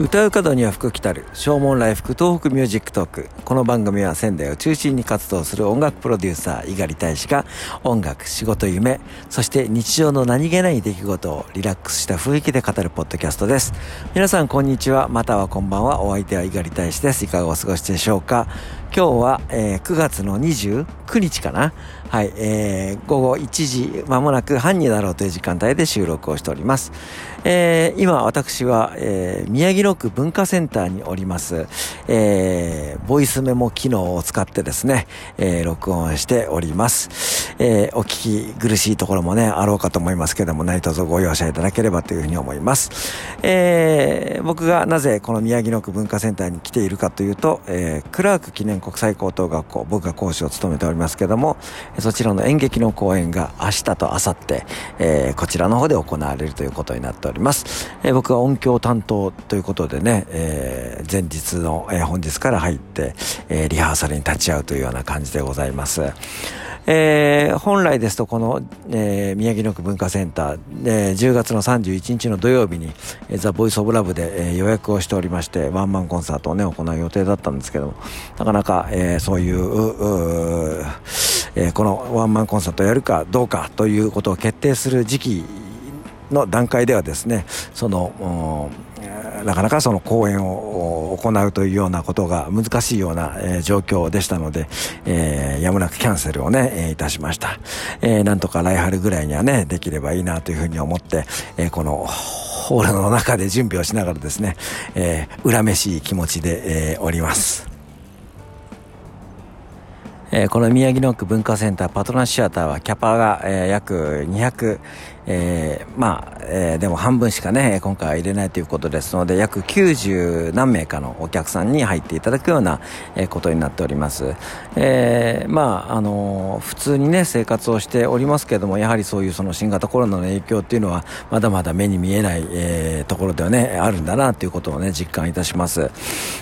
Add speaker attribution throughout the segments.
Speaker 1: 唱う門には福来たる唱門来福東北ミュージックトーク。この番組は仙台を中心に活動する音楽プロデューサー猪狩大使が音楽仕事夢そして日常の何気ない出来事をリラックスした雰囲気で語るポッドキャストです。皆さんこんにちは。またはこんばんは。お相手は猪狩大使です。いかがお過ごしでしょうか。今日は、えー、9月の29日かなはい、えー、午後1時まもなく半になろうという時間帯で収録をしております。えー、今私は、えー、宮城野区文化センターにおります、えー、ボイスメモ機能を使ってですね、えー、録音しております。えー、お聞き苦しいところもね、あろうかと思いますけども、何卒ご容赦いただければというふうに思います。えー、僕がなぜこの宮城野区文化センターに来ているかというと、えー、クラーク記念国際高等学校、僕が講師を務めておりますますけども、そちらの演劇の公演が明日と明後日、えー、こちらの方で行われるということになっております。えー、僕は音響担当ということでね、えー、前日の、えー、本日から入って、えー、リハーサルに立ち会うというような感じでございます。えー、本来ですとこの、えー、宮城野区文化センター、えー、10月の31日の土曜日に、えー、ザ・ボイス・オブ・ラブで、えー、予約をしておりましてワンマンコンサートをね行う予定だったんですけどもなかなか、えー、そういうえー、このワンマンコンサートをやるかどうかということを決定する時期の段階ではですねそのなかなかその公演を行うというようなことが難しいような、え、状況でしたので、えー、やむなくキャンセルをね、え、いたしました、えー、なんとか来春ぐらいにはねできればいいなというふうに思って、えー、このホールの中で準備をしながらですね、えー、恨めしい気持ちで、えー、おります。えー、この宮城野区文化センターパトナシアターはキャパが、えー、約200、えー、まあ、えー、でも半分しかね、今回は入れないということですので、約90何名かのお客さんに入っていただくような、えー、ことになっております。えー、まあ、あの、普通にね、生活をしておりますけれども、やはりそういうその新型コロナの影響っていうのは、まだまだ目に見えない、えー、ところではね、あるんだなということをね、実感いたします。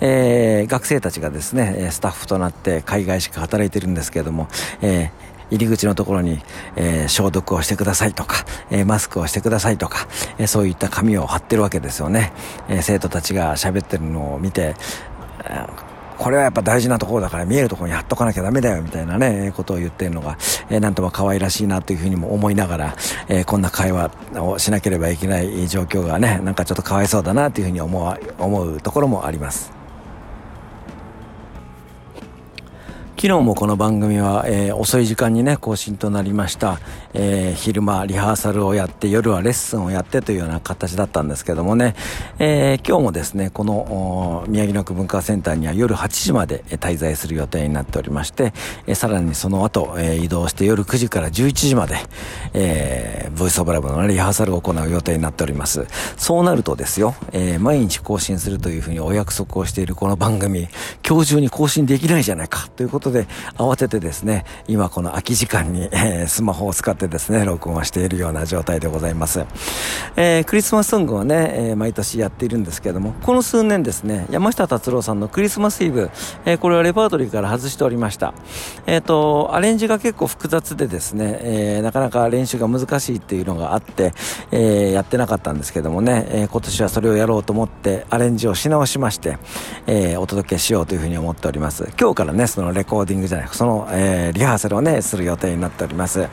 Speaker 1: えー、学生たちがですね、スタッフとなって海外しか働いてるんですけれども、えー、入り口のところに、えー、消毒をしてくださいとか、えー、マスクをしてくださいとか、えー、そういった紙を貼ってるわけですよね。え生徒たちが喋ってるのを見て、これはやっぱ大事なところだから見えるところに貼っとかなきゃダメだよみたいなね、ことを言ってるのが、えー、なんとも可愛らしいなというふうにも思いながら、えー、こんな会話をしなければいけない状況がね、なんかちょっとかわいそうだなというふうに思う、思うところもあります。昨日もこの番組は、えー、遅い時間にね更新となりました、えー、昼間リハーサルをやって夜はレッスンをやってというような形だったんですけどもね、えー、今日もですねこの宮城野区文化センターには夜8時まで滞在する予定になっておりまして、え、さらにその後、え、移動して夜9時から11時まで、えー、ボイスオブラブのリハーサルを行う予定になっております。そうなるとですよ、え、毎日更新するというふうにお約束をしているこの番組今日中に更新できないじゃないかということことで、慌ててですね、今この空き時間に、えー、スマホを使ってですね、録音をしているような状態でございます。えー、クリスマスソングをね、えー、毎年やっているんですけども、この数年ですね、山下達郎さんのクリスマスイブ、えー、これはレパートリーから外しておりました。えっ、ー、と、アレンジが結構複雑でですね、えー、なかなか練習が難しいっていうのがあって、えー、やってなかったんですけどもね、えー、今年はそれをやろうと思ってアレンジをし直しまして、えー、お届けしようというふうに思っております。今日からね、そのレココーディングじゃないその、えー、リハーサルをねする予定になっております。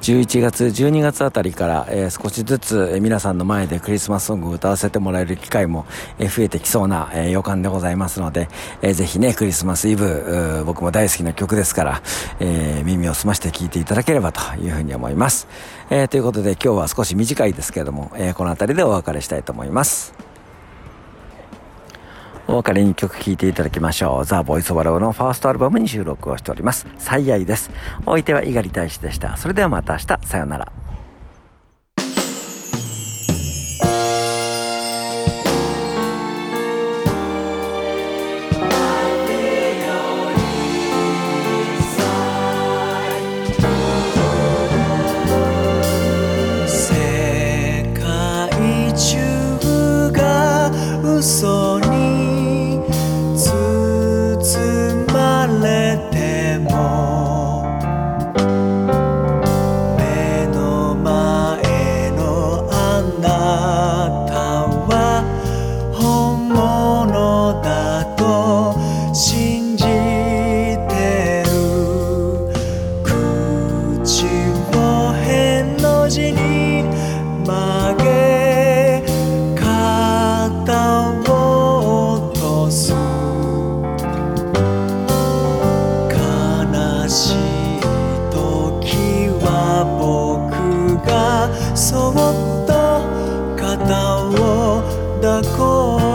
Speaker 1: 11月12月あたりから、えー、少しずつ、え、皆さんの前でクリスマスソングを歌わせてもらえる機会も、えー、増えてきそうな、え、予感でございますので、えー、ぜひねクリスマスイブ僕も大好きな曲ですから、え、耳を澄まして聴いていただければというふうに思います、え、ということで今日は少し短いですけれども、え、この辺りでお別れしたいと思います。お別れに曲聴いていただきましょう。ザ・ボイス・オバローのファーストアルバムに収録をしております。最愛です。お相手は猪狩大使でした。それではまた明日、さようなら。
Speaker 2: を抱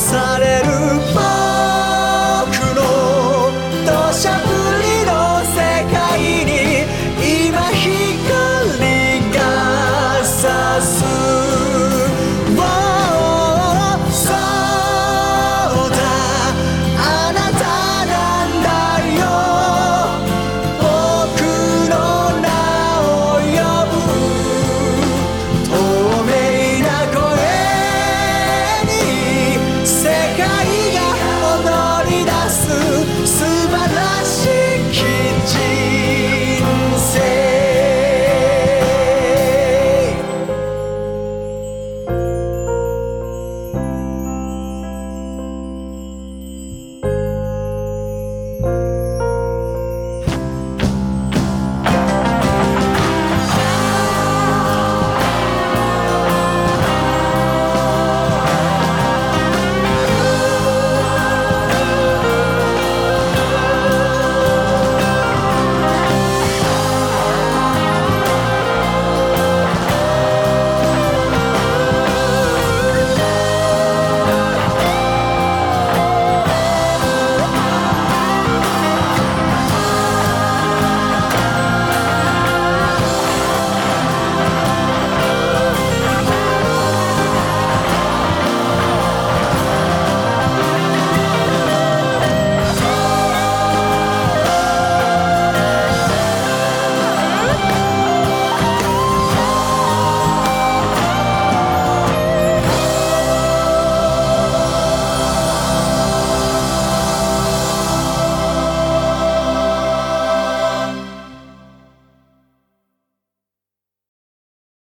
Speaker 2: される